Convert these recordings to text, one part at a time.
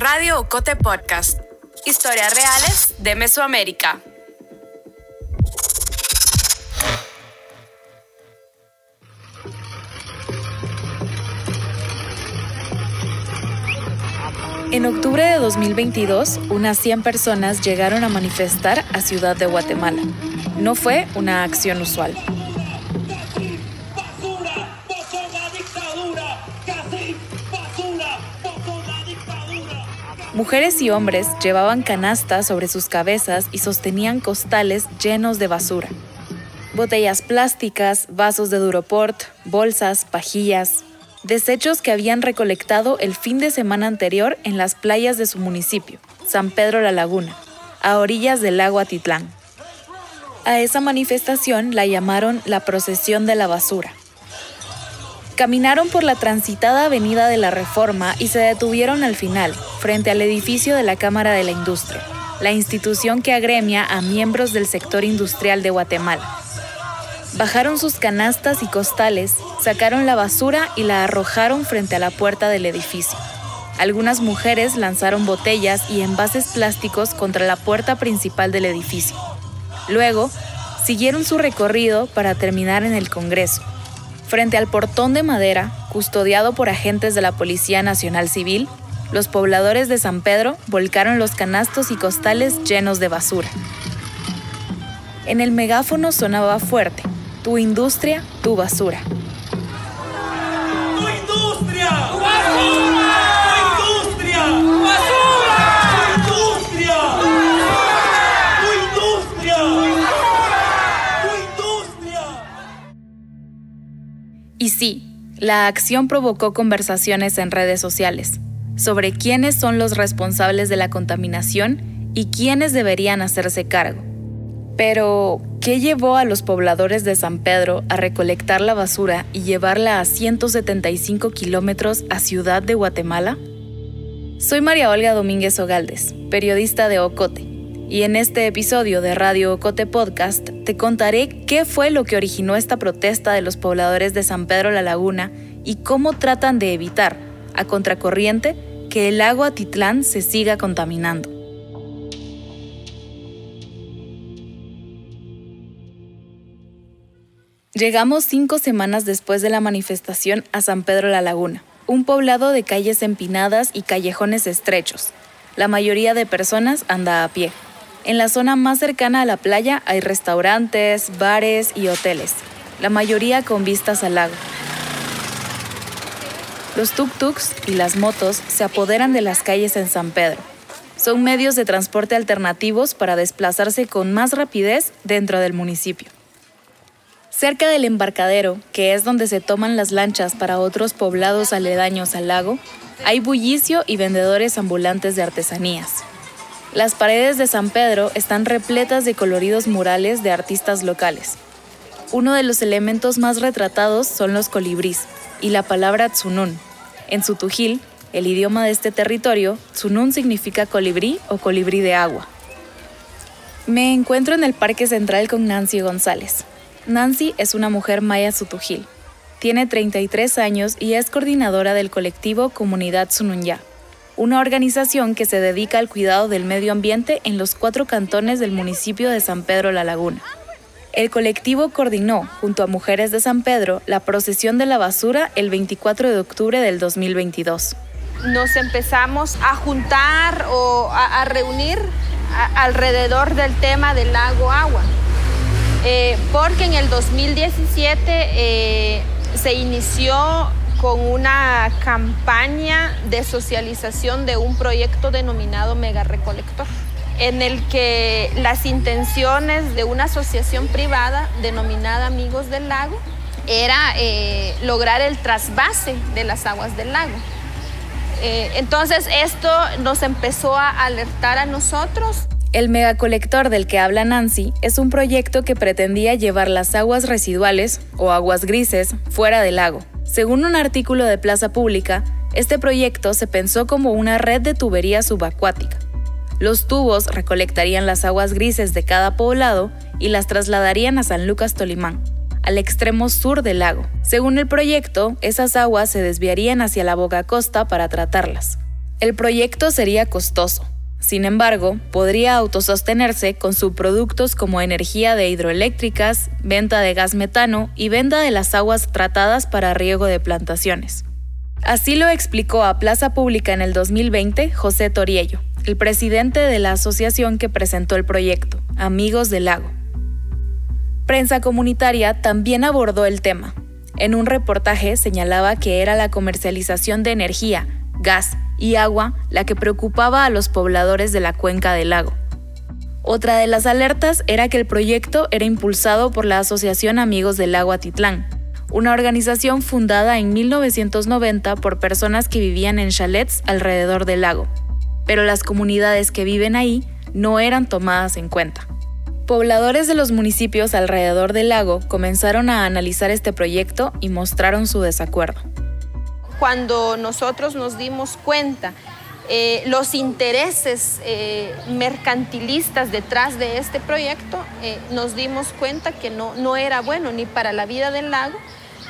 Radio Ocote Podcast. Historias reales de Mesoamérica. En octubre de 2022, unas 100 personas llegaron a manifestar a Ciudad de Guatemala. No fue una acción usual. Mujeres y hombres llevaban canastas sobre sus cabezas y sostenían costales llenos de basura. Botellas plásticas, vasos de Duroport, bolsas, pajillas, desechos que habían recolectado el fin de semana anterior en las playas de su municipio, San Pedro La Laguna, a orillas del lago Atitlán. A esa manifestación la llamaron la procesión de la basura. Caminaron por la transitada avenida de la Reforma y se detuvieron al final, frente al edificio de la Cámara de la Industria, la institución que agremia a miembros del sector industrial de Guatemala. Bajaron sus canastas y costales, sacaron la basura y la arrojaron frente a la puerta del edificio. Algunas mujeres lanzaron botellas y envases plásticos contra la puerta principal del edificio. Luego, siguieron su recorrido para terminar en el Congreso. Frente al portón de madera, custodiado por agentes de la Policía Nacional Civil, los pobladores de San Pedro volcaron los canastos y costales llenos de basura. En el megáfono sonaba fuerte, tu industria, tu basura. ¡Tu industria! ¡Tu basura! Sí, la acción provocó conversaciones en redes sociales sobre quiénes son los responsables de la contaminación y quiénes deberían hacerse cargo. Pero, ¿qué llevó a los pobladores de San Pedro a recolectar la basura y llevarla a 175 kilómetros a Ciudad de Guatemala? Soy María Olga Domínguez Ogaldes, periodista de Ocote, y en este episodio de Radio Ocote Podcast te contaré qué fue lo que originó esta protesta de los pobladores de San Pedro La Laguna y cómo tratan de evitar, a contracorriente, que el lago Atitlán se siga contaminando. Llegamos cinco semanas después de la manifestación a San Pedro La Laguna, un poblado de calles empinadas y callejones estrechos. La mayoría de personas anda a pie. En la zona más cercana a la playa hay restaurantes, bares y hoteles, la mayoría con vistas al lago. Los tuk-tuks y las motos se apoderan de las calles en San Pedro. Son medios de transporte alternativos para desplazarse con más rapidez dentro del municipio. Cerca del embarcadero, que es donde se toman las lanchas para otros poblados aledaños al lago, hay bullicio y vendedores ambulantes de artesanías. Las paredes de San Pedro están repletas de coloridos murales de artistas locales. Uno de los elementos más retratados son los colibrís y la palabra tsunun. En su tujil, el idioma de este territorio, tsunun significa colibrí o colibrí de agua. Me encuentro en el Parque Central con Nancy González, Nancy es una mujer maya sutujil. Tiene 33 años y es coordinadora del colectivo Comunidad Sununya, una organización que se dedica al cuidado del medio ambiente en los cuatro cantones del municipio de San Pedro La Laguna. El colectivo coordinó, junto a Mujeres de San Pedro, la procesión de la basura el 24 de octubre del 2022. Nos empezamos a juntar o a, reunir alrededor del tema del lago agua. Eh, porque en el 2017 eh, se inició con una campaña de socialización de un proyecto denominado Mega Recolector, en el que las intenciones de una asociación privada denominada Amigos del Lago era eh, lograr el trasvase de las aguas del lago. entonces esto nos empezó a alertar a nosotros el megacolector del que habla Nancy es un proyecto que pretendía llevar las aguas residuales, o aguas grises, fuera del lago. Según un artículo de Plaza Pública, este proyecto se pensó como una red de tubería subacuática. Los tubos recolectarían las aguas grises de cada poblado y las trasladarían a San Lucas Tolimán, al extremo sur del lago. Según el proyecto, esas aguas se desviarían hacia la boca costa para tratarlas. El proyecto sería costoso. Sin embargo, podría autosostenerse con subproductos como energía de hidroeléctricas, venta de gas metano y venta de las aguas tratadas para riego de plantaciones. Así lo explicó a Plaza Pública en el 2020 José Toriello, el presidente de la asociación que presentó el proyecto, Amigos del Lago. Prensa comunitaria también abordó el tema. En un reportaje señalaba que era la comercialización de energía, gas y agua la que preocupaba a los pobladores de la cuenca del lago. Otra de las alertas era que el proyecto era impulsado por la Asociación Amigos del Lago Atitlán, una organización fundada en 1990 por personas que vivían en chalets alrededor del lago, pero las comunidades que viven ahí no eran tomadas en cuenta. Pobladores de los municipios alrededor del lago comenzaron a analizar este proyecto y mostraron su desacuerdo cuando nosotros nos dimos cuenta eh, los intereses eh, mercantilistas detrás de este proyecto, eh, nos dimos cuenta que no, no era bueno ni para la vida del lago,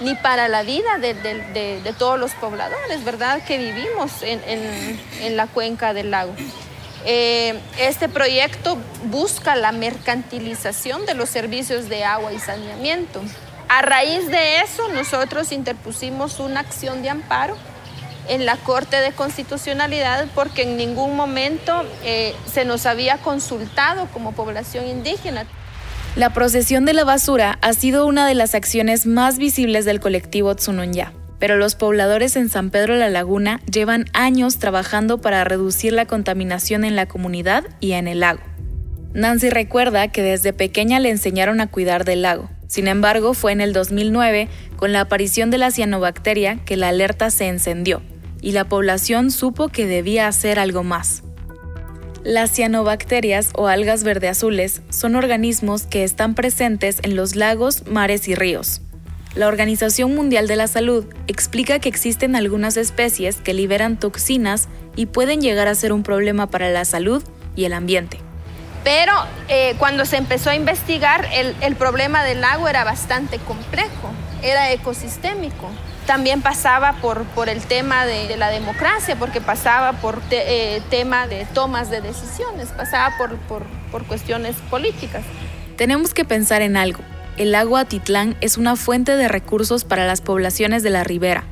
ni para la vida de, todos los pobladores, ¿verdad? Que vivimos en, en la cuenca del lago. este proyecto busca la mercantilización de los servicios de agua y saneamiento. A raíz de eso, nosotros interpusimos una acción de amparo en la Corte de Constitucionalidad porque en ningún momento eh, se nos había consultado como población indígena. La procesión de la basura ha sido una de las acciones más visibles del colectivo Tsununya, pero los pobladores en San Pedro la Laguna llevan años trabajando para reducir la contaminación en la comunidad y en el lago. Nancy recuerda que desde pequeña le enseñaron a cuidar del lago, sin embargo, fue en el 2009, con la aparición de la cianobacteria, que la alerta se encendió y la población supo que debía hacer algo más. Las cianobacterias o algas verde-azules son organismos que están presentes en los lagos, mares y ríos. La Organización Mundial de la Salud explica que existen algunas especies que liberan toxinas y pueden llegar a ser un problema para la salud y el ambiente. Pero eh, cuando se empezó a investigar, el, problema del lago era bastante complejo, era ecosistémico. También pasaba por, el tema de, la democracia, porque pasaba por eh, tema de tomas de decisiones, pasaba por, por cuestiones políticas. Tenemos que pensar en algo. El lago Atitlán es una fuente de recursos para las poblaciones de la ribera.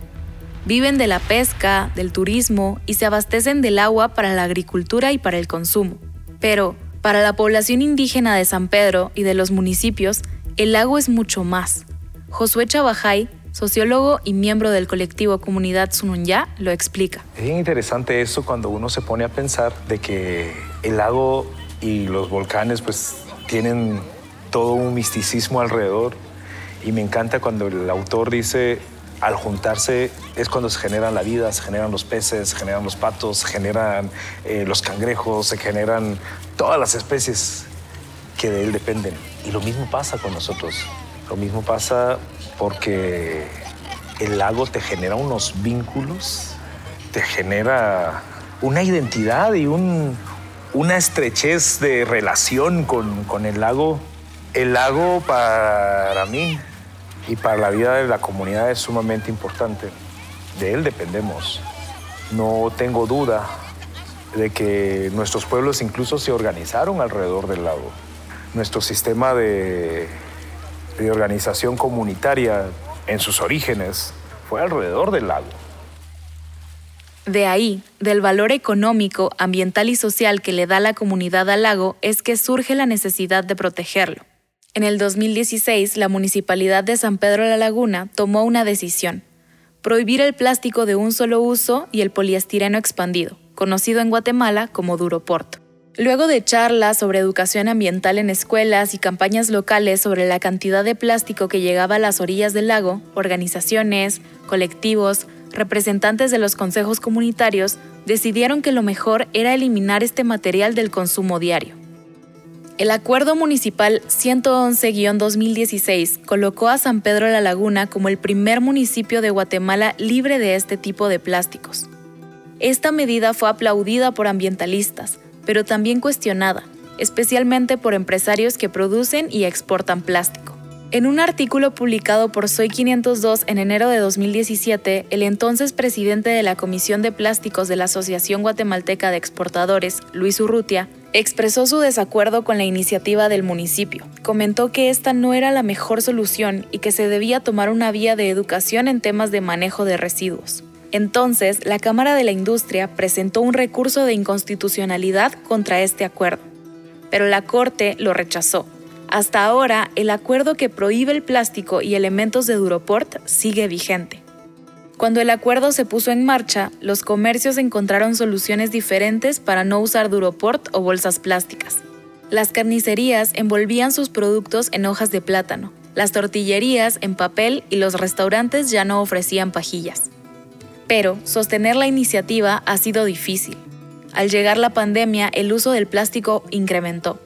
Viven de la pesca, del turismo y se abastecen del agua para la agricultura y para el consumo. Pero, para la población indígena de San Pedro y de los municipios, el lago es mucho más. Josué Chabajay, sociólogo y miembro del colectivo Comunidad Sununya, lo explica. Es bien interesante eso cuando uno se pone a pensar de que el lago y los volcanes pues tienen todo un misticismo alrededor y me encanta cuando el autor dice al juntarse es cuando se genera la vida, se generan los peces, se generan los patos, se generan eh, los cangrejos, se generan todas las especies que de él dependen. Y lo mismo pasa con nosotros. Lo mismo pasa porque el lago te genera unos vínculos, te genera una identidad y una estrechez de relación con, con el lago. El lago para mí y para la vida de la comunidad es sumamente importante. De él dependemos. No tengo duda de que nuestros pueblos incluso se organizaron alrededor del lago. Nuestro sistema de, de organización comunitaria en sus orígenes fue alrededor del lago. De ahí, del valor económico, ambiental y social que le da la comunidad al lago, es que surge la necesidad de protegerlo. En el 2016, la Municipalidad de San Pedro la Laguna tomó una decisión, prohibir el plástico de un solo uso y el poliestireno expandido, conocido en Guatemala como Duroport. Luego de charlas sobre educación ambiental en escuelas y campañas locales sobre la cantidad de plástico que llegaba a las orillas del lago, organizaciones, colectivos, representantes de los consejos comunitarios decidieron que lo mejor era eliminar este material del consumo diario. El Acuerdo Municipal 111-2016 colocó a San Pedro la Laguna como el primer municipio de Guatemala libre de este tipo de plásticos. Esta medida fue aplaudida por ambientalistas, pero también cuestionada, especialmente por empresarios que producen y exportan plástico. En un artículo publicado por Soy 502 en enero de 2017, el entonces presidente de la Comisión de Plásticos de la Asociación Guatemalteca de Exportadores, Luis Urrutia, expresó su desacuerdo con la iniciativa del municipio. Comentó que esta no era la mejor solución y que se debía tomar una vía de educación en temas de manejo de residuos. Entonces, la Cámara de la Industria presentó un recurso de inconstitucionalidad contra este acuerdo, pero la Corte lo rechazó hasta ahora, el acuerdo que prohíbe el plástico y elementos de Duroport sigue vigente. Cuando el acuerdo se puso en marcha, los comercios encontraron soluciones diferentes para no usar Duroport o bolsas plásticas. Las carnicerías envolvían sus productos en hojas de plátano, las tortillerías en papel y los restaurantes ya no ofrecían pajillas. Pero sostener la iniciativa ha sido difícil. Al llegar la pandemia, el uso del plástico incrementó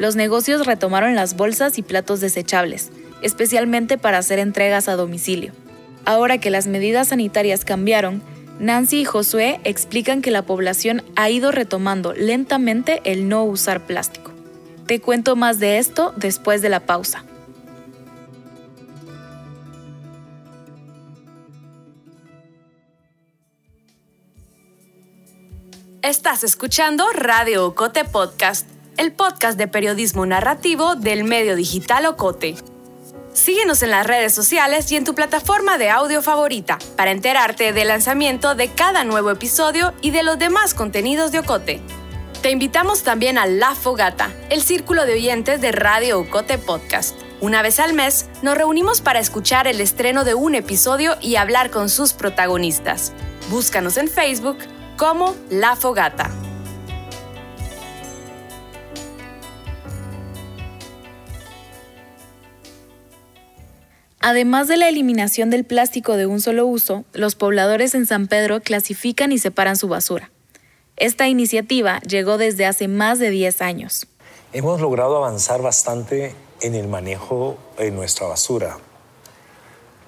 los negocios retomaron las bolsas y platos desechables, especialmente para hacer entregas a domicilio. Ahora que las medidas sanitarias cambiaron, Nancy y Josué explican que la población ha ido retomando lentamente el no usar plástico. Te cuento más de esto después de la pausa. Estás escuchando Radio Ocote Podcast el podcast de periodismo narrativo del medio digital Ocote. Síguenos en las redes sociales y en tu plataforma de audio favorita para enterarte del lanzamiento de cada nuevo episodio y de los demás contenidos de Ocote. Te invitamos también a La Fogata, el círculo de oyentes de Radio Ocote Podcast. Una vez al mes nos reunimos para escuchar el estreno de un episodio y hablar con sus protagonistas. Búscanos en Facebook como La Fogata. Además de la eliminación del plástico de un solo uso, los pobladores en San Pedro clasifican y separan su basura. Esta iniciativa llegó desde hace más de 10 años. Hemos logrado avanzar bastante en el manejo de nuestra basura.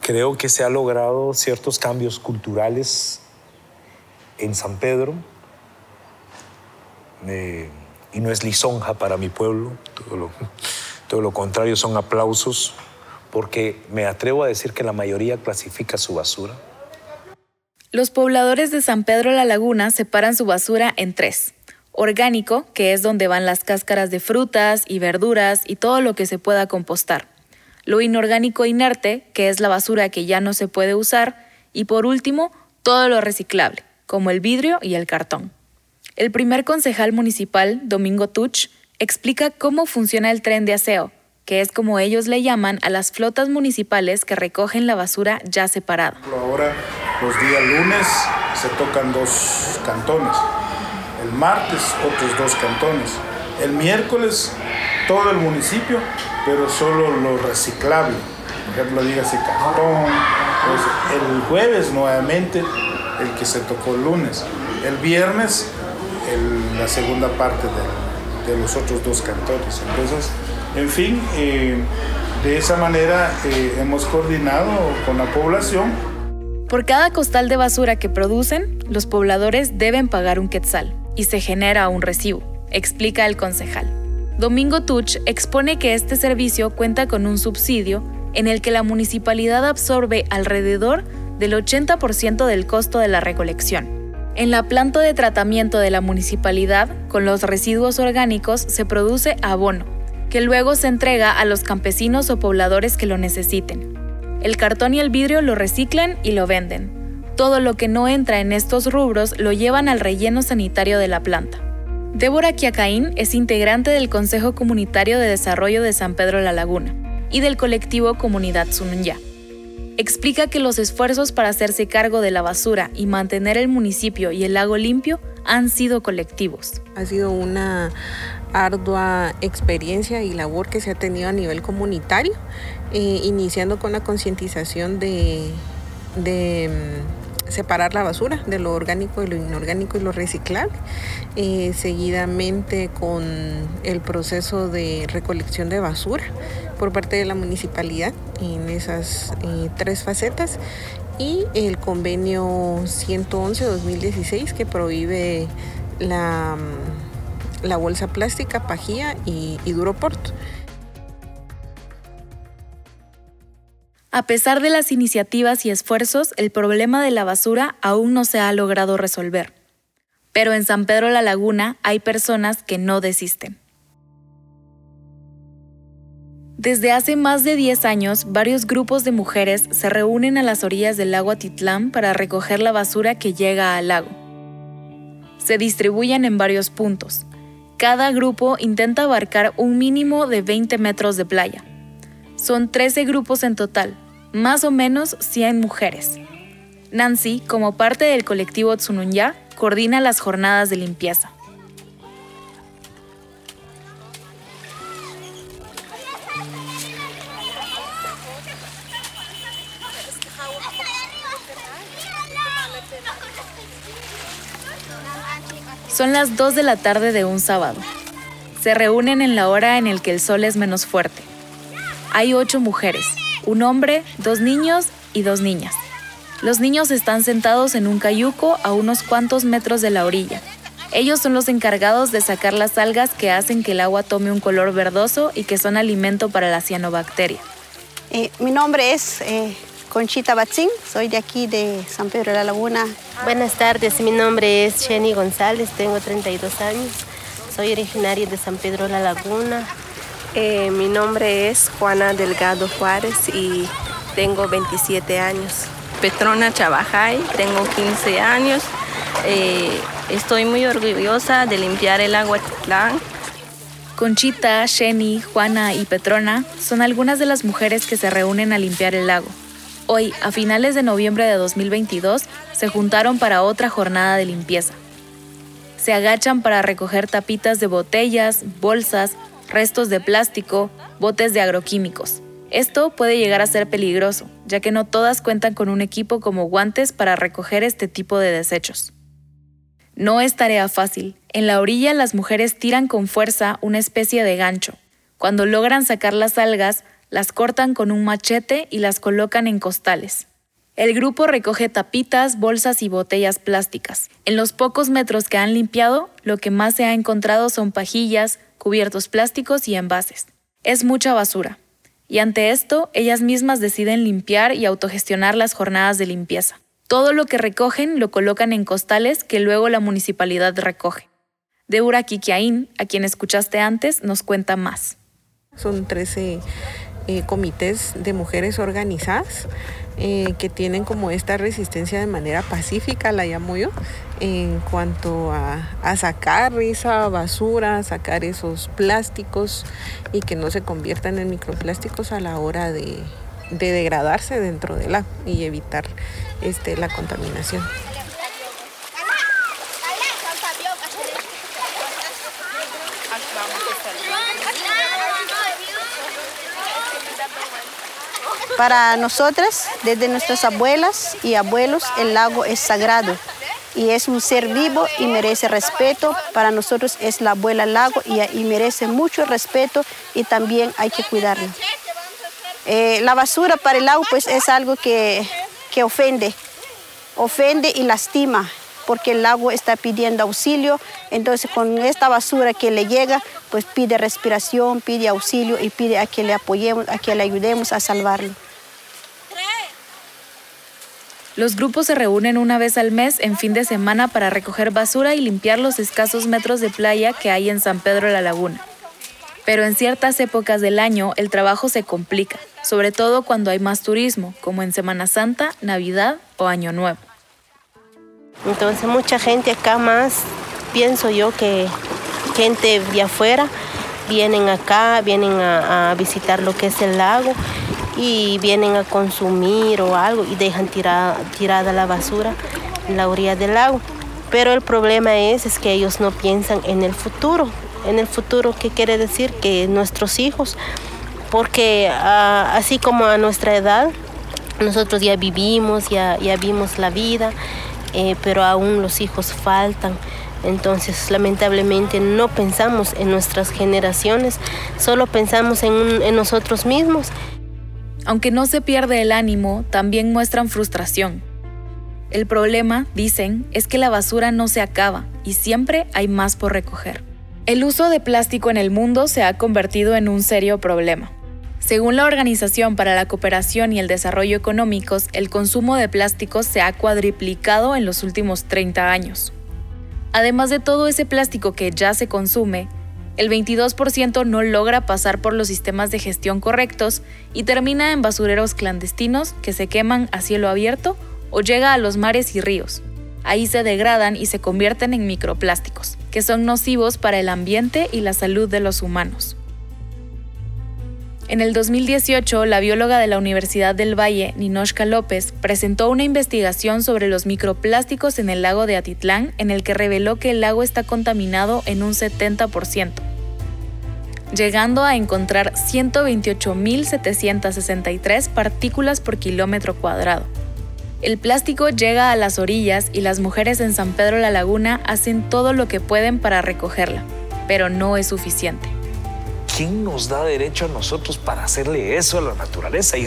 Creo que se han logrado ciertos cambios culturales en San Pedro. Eh, y no es lisonja para mi pueblo, todo todo lo contrario, son aplausos porque me atrevo a decir que la mayoría clasifica su basura. Los pobladores de San Pedro La Laguna separan su basura en tres. Orgánico, que es donde van las cáscaras de frutas y verduras y todo lo que se pueda compostar. Lo inorgánico inerte, que es la basura que ya no se puede usar. Y por último, todo lo reciclable, como el vidrio y el cartón. El primer concejal municipal, Domingo Tuch, explica cómo funciona el tren de aseo, que es como ellos le llaman a las flotas municipales que recogen la basura ya separada. Ahora los días lunes se tocan dos cantones, el martes otros dos cantones, el miércoles todo el municipio, pero solo lo reciclable, por ejemplo dígase cartón, el jueves nuevamente el que se tocó el lunes, el viernes la segunda parte de, los otros dos cantones. Entonces, en fin, eh, de esa manera eh, hemos coordinado con la población. Por cada costal de basura que producen, los pobladores deben pagar un quetzal y se genera un recibo, explica el concejal. Domingo Tuch expone que este servicio cuenta con un subsidio en el que la municipalidad absorbe alrededor del 80% del costo de la recolección. En la planta de tratamiento de la municipalidad, con los residuos orgánicos se produce abono, que luego se entrega a los campesinos o pobladores que lo necesiten. El cartón y el vidrio lo reciclan y lo venden. Todo lo que no entra en estos rubros lo llevan al relleno sanitario de la planta. Débora Quiacaín es integrante del Consejo Comunitario de Desarrollo de San Pedro La Laguna y del colectivo Comunidad Sununya. Explica que los esfuerzos para hacerse cargo de la basura y mantener el municipio y el lago limpio han sido colectivos. Ha sido una ardua experiencia y labor que se ha tenido a nivel comunitario, eh, iniciando con la concientización de, mm, separar la basura de lo orgánico de lo inorgánico y lo reciclable, eh, seguidamente con el proceso de recolección de basura por parte de la municipalidad en esas eh, tres facetas y el convenio 111-2016 que prohíbe la mm, la bolsa plástica, pajía y, y Duroport. A pesar de las iniciativas y esfuerzos, el problema de la basura aún no se ha logrado resolver. Pero en San Pedro la Laguna hay personas que no desisten. Desde hace más de 10 años, varios grupos de mujeres se reúnen a las orillas del lago Atitlán para recoger la basura que llega al lago. Se distribuyen en varios puntos. Cada grupo intenta abarcar un mínimo de 20 metros de playa. Son 13 grupos en total, más o menos 100 mujeres. Nancy, como parte del colectivo Tsununya, coordina las jornadas de limpieza. Son las 2 de la tarde de un sábado. Se reúnen en la hora en el que el sol es menos fuerte. Hay ocho mujeres, un hombre, dos niños y dos niñas. Los niños están sentados en un cayuco a unos cuantos metros de la orilla. Ellos son los encargados de sacar las algas que hacen que el agua tome un color verdoso y que son alimento para la cianobacteria. Eh, mi nombre es eh, Conchita Batzín, soy de aquí de San Pedro de la Laguna. Buenas tardes, mi nombre es Jenny González, tengo 32 años, soy originaria de San Pedro de la Laguna. Eh, mi nombre es Juana Delgado Juárez y tengo 27 años. Petrona Chabajay, tengo 15 años. Eh, estoy muy orgullosa de limpiar el agua Titlán. Conchita, Jenny, Juana y Petrona son algunas de las mujeres que se reúnen a limpiar el lago. Hoy, a finales de noviembre de 2022, se juntaron para otra jornada de limpieza. Se agachan para recoger tapitas de botellas, bolsas, restos de plástico, botes de agroquímicos. Esto puede llegar a ser peligroso, ya que no todas cuentan con un equipo como guantes para recoger este tipo de desechos. No es tarea fácil. En la orilla las mujeres tiran con fuerza una especie de gancho. Cuando logran sacar las algas, las cortan con un machete y las colocan en costales. El grupo recoge tapitas, bolsas y botellas plásticas. En los pocos metros que han limpiado, lo que más se ha encontrado son pajillas, cubiertos plásticos y envases. Es mucha basura. Y ante esto, ellas mismas deciden limpiar y autogestionar las jornadas de limpieza. Todo lo que recogen lo colocan en costales que luego la municipalidad recoge. Deura Kikiaín, a quien escuchaste antes, nos cuenta más. Son 13 eh, comités de mujeres organizadas eh, que tienen como esta resistencia de manera pacífica, la llamo yo, en cuanto a, sacar esa basura, sacar esos plásticos y que no se conviertan en microplásticos a la hora de, degradarse dentro del agua y evitar este, la contaminación. Para nosotras, desde nuestras abuelas y abuelos, el lago es sagrado y es un ser vivo y merece respeto. Para nosotros es la abuela lago y, merece mucho respeto y también hay que cuidarlo. Eh, la basura para el lago pues es algo que, que ofende, ofende y lastima porque el lago está pidiendo auxilio, entonces con esta basura que le llega, pues pide respiración, pide auxilio y pide a que le apoyemos, a que le ayudemos a salvarlo. Los grupos se reúnen una vez al mes en fin de semana para recoger basura y limpiar los escasos metros de playa que hay en San Pedro la Laguna. Pero en ciertas épocas del año el trabajo se complica, sobre todo cuando hay más turismo, como en Semana Santa, Navidad o Año Nuevo. Entonces mucha gente acá más, pienso yo que gente de afuera vienen acá, vienen a, visitar lo que es el lago y vienen a consumir o algo y dejan tirada, tirada la basura en la orilla del lago. Pero el problema es, es que ellos no piensan en el futuro. En el futuro, ¿qué quiere decir? Que nuestros hijos, porque ah, así como a nuestra edad, nosotros ya vivimos, ya, ya vimos la vida, eh, pero aún los hijos faltan. Entonces, lamentablemente, no pensamos en nuestras generaciones, solo pensamos en, en nosotros mismos. Aunque no se pierde el ánimo, también muestran frustración. El problema, dicen, es que la basura no se acaba y siempre hay más por recoger. El uso de plástico en el mundo se ha convertido en un serio problema. Según la Organización para la Cooperación y el Desarrollo Económicos, el consumo de plásticos se ha cuadriplicado en los últimos 30 años. Además de todo ese plástico que ya se consume, el 22% no logra pasar por los sistemas de gestión correctos y termina en basureros clandestinos que se queman a cielo abierto o llega a los mares y ríos. Ahí se degradan y se convierten en microplásticos, que son nocivos para el ambiente y la salud de los humanos. En el 2018, la bióloga de la Universidad del Valle, Ninoshka López, presentó una investigación sobre los microplásticos en el lago de Atitlán en el que reveló que el lago está contaminado en un 70%, llegando a encontrar 128.763 partículas por kilómetro cuadrado. El plástico llega a las orillas y las mujeres en San Pedro la Laguna hacen todo lo que pueden para recogerla, pero no es suficiente. ¿Quién nos da derecho a nosotros para hacerle eso a la naturaleza y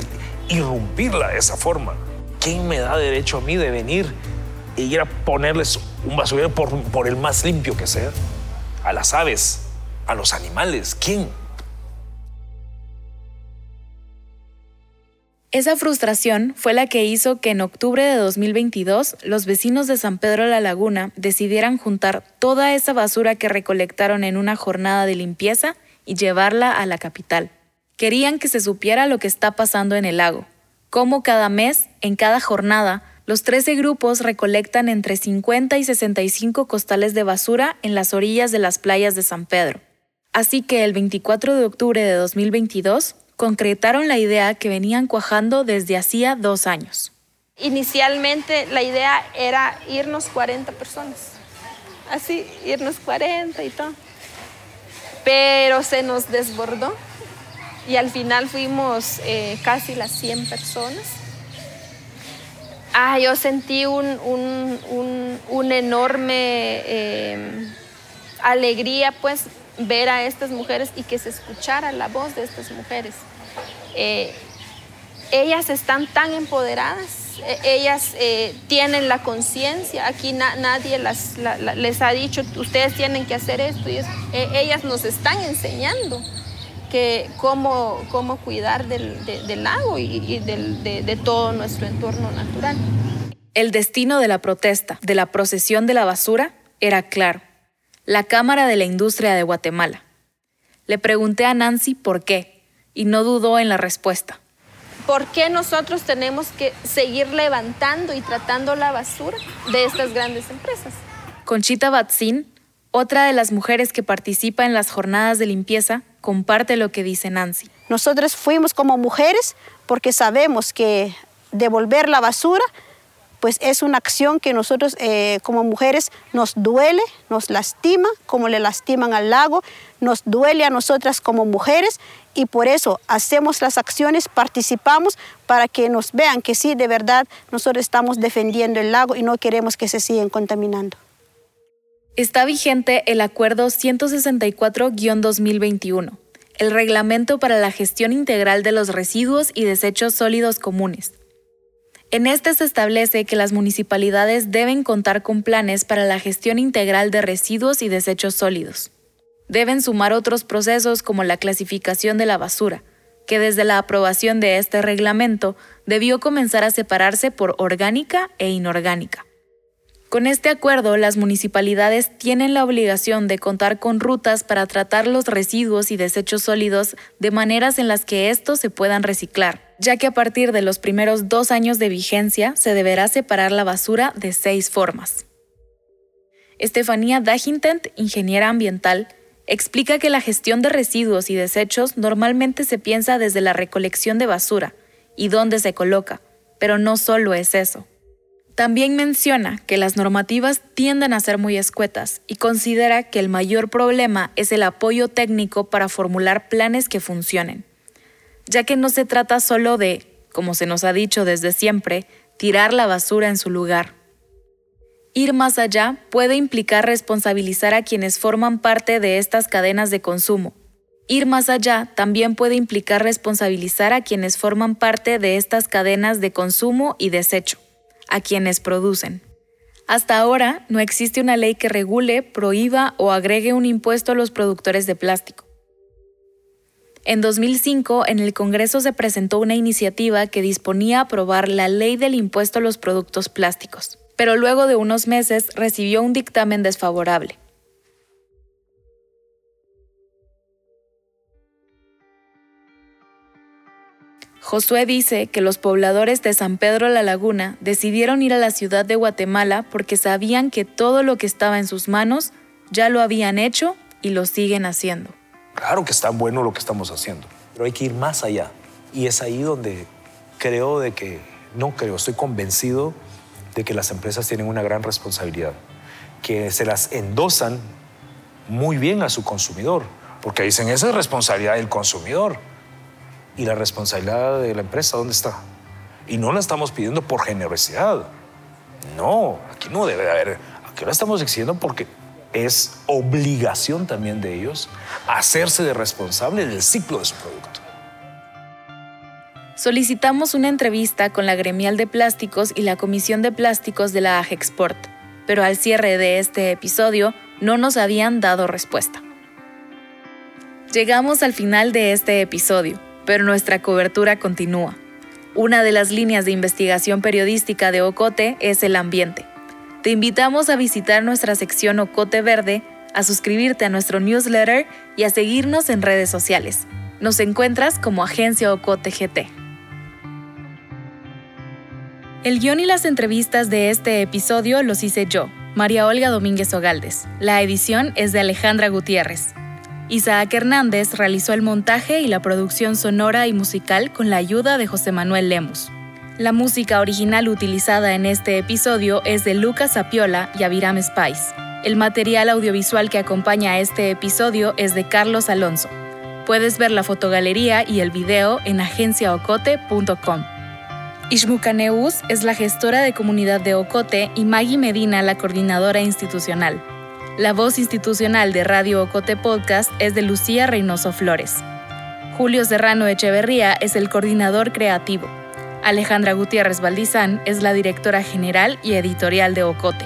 irrumpirla de esa forma? ¿Quién me da derecho a mí de venir e ir a ponerles un basurero por, por el más limpio que sea? A las aves, a los animales, ¿quién? Esa frustración fue la que hizo que en octubre de 2022 los vecinos de San Pedro la Laguna decidieran juntar toda esa basura que recolectaron en una jornada de limpieza y llevarla a la capital. Querían que se supiera lo que está pasando en el lago, cómo cada mes, en cada jornada, los 13 grupos recolectan entre 50 y 65 costales de basura en las orillas de las playas de San Pedro. Así que el 24 de octubre de 2022 concretaron la idea que venían cuajando desde hacía dos años. Inicialmente la idea era irnos 40 personas, así, irnos 40 y todo pero se nos desbordó y al final fuimos eh, casi las 100 personas. Ah, yo sentí un, enorme em, alegría pues ver a estas mujeres y que se escuchara la voz de estas mujeres. Eh, ellas están tan empoderadas ellas eh, tienen la conciencia, aquí nadie les ha dicho, ustedes tienen que hacer esto, y e, ellas nos están enseñando que cómo, cómo cuidar del, lago y, de todo nuestro entorno natural. El destino de la protesta, de la procesión de la basura, era claro, la Cámara de la Industria de Guatemala. Le pregunté a Nancy por qué, y no dudó en la respuesta. ¿Por qué nosotros tenemos que seguir levantando y tratando la basura de estas grandes empresas? Conchita Batzin, otra de las mujeres que participa en las jornadas de limpieza, comparte lo que dice Nancy. Nosotros fuimos como mujeres porque sabemos que devolver la basura pues es una acción que nosotros eh, como mujeres nos duele, nos lastima, como le lastiman al lago, nos duele a nosotras como mujeres y por eso hacemos las acciones, participamos para que nos vean que sí, de verdad, nosotros estamos defendiendo el lago y no queremos que se sigan contaminando. Está vigente el Acuerdo 164-2021, el Reglamento para la Gestión Integral de los Residuos y Desechos Sólidos Comunes en este se establece que las municipalidades deben contar con planes para la gestión integral de residuos y desechos sólidos. Deben sumar otros procesos como la clasificación de la basura, que desde la aprobación de este reglamento debió comenzar a separarse por orgánica e inorgánica. Con este acuerdo, las municipalidades tienen la obligación de contar con rutas para tratar los residuos y desechos sólidos de maneras en las que estos se puedan reciclar ya que a partir de los primeros dos años de vigencia se deberá separar la basura de seis formas. Estefanía Dagintent, ingeniera ambiental, explica que la gestión de residuos y desechos normalmente se piensa desde la recolección de basura y dónde se coloca, pero no solo es eso. También menciona que las normativas tienden a ser muy escuetas y considera que el mayor problema es el apoyo técnico para formular planes que funcionen ya que no se trata solo de, como se nos ha dicho desde siempre, tirar la basura en su lugar. Ir más allá puede implicar responsabilizar a quienes forman parte de estas cadenas de consumo. Ir más allá también puede implicar responsabilizar a quienes forman parte de estas cadenas de consumo y desecho, a quienes producen. Hasta ahora no existe una ley que regule, prohíba o agregue un impuesto a los productores de plástico. En 2005, en el Congreso se presentó una iniciativa que disponía a aprobar la ley del impuesto a los productos plásticos, pero luego de unos meses recibió un dictamen desfavorable. Josué dice que los pobladores de San Pedro La Laguna decidieron ir a la ciudad de Guatemala porque sabían que todo lo que estaba en sus manos ya lo habían hecho y lo siguen haciendo. Claro que está bueno lo que estamos haciendo, pero hay que ir más allá. Y es ahí donde creo de que, no creo, estoy convencido de que las empresas tienen una gran responsabilidad, que se las endosan muy bien a su consumidor, porque dicen, esa es responsabilidad del consumidor ¿Y la responsabilidad de la empresa dónde está? Y no la estamos pidiendo por generosidad. No, aquí no debe haber. Aquí la estamos exigiendo porque es obligación también de ellos hacerse de responsable del ciclo de su producto. Solicitamos una entrevista con la Gremial de Plásticos y la Comisión de Plásticos de la AGEXPORT, pero al cierre de este episodio no nos habían dado respuesta. Llegamos al final de este episodio pero nuestra cobertura continúa. Una de las líneas de investigación periodística de Ocote es el ambiente. Te invitamos a visitar nuestra sección Ocote Verde, a suscribirte a nuestro newsletter y a seguirnos en redes sociales. Nos encuentras como Agencia Ocote GT. El guion y las entrevistas de este episodio los hice yo, María Olga Domínguez Ogaldes. La edición es de Alejandra Gutiérrez. Isaac Hernández realizó el montaje y la producción sonora y musical con la ayuda de José Manuel Lemus. La música original utilizada en este episodio es de Lucas Apiola y Aviram Spice. El material audiovisual que acompaña a este episodio es de Carlos Alonso. Puedes ver la fotogalería y el video en agenciaocote.com. Ishmucaneus es la gestora de comunidad de Ocote y Maggie Medina la coordinadora institucional. La voz institucional de Radio Ocote Podcast es de Lucía Reynoso Flores. Julio Serrano Echeverría es el coordinador creativo. Alejandra Gutiérrez Valdizán es la directora general y editorial de Ocote.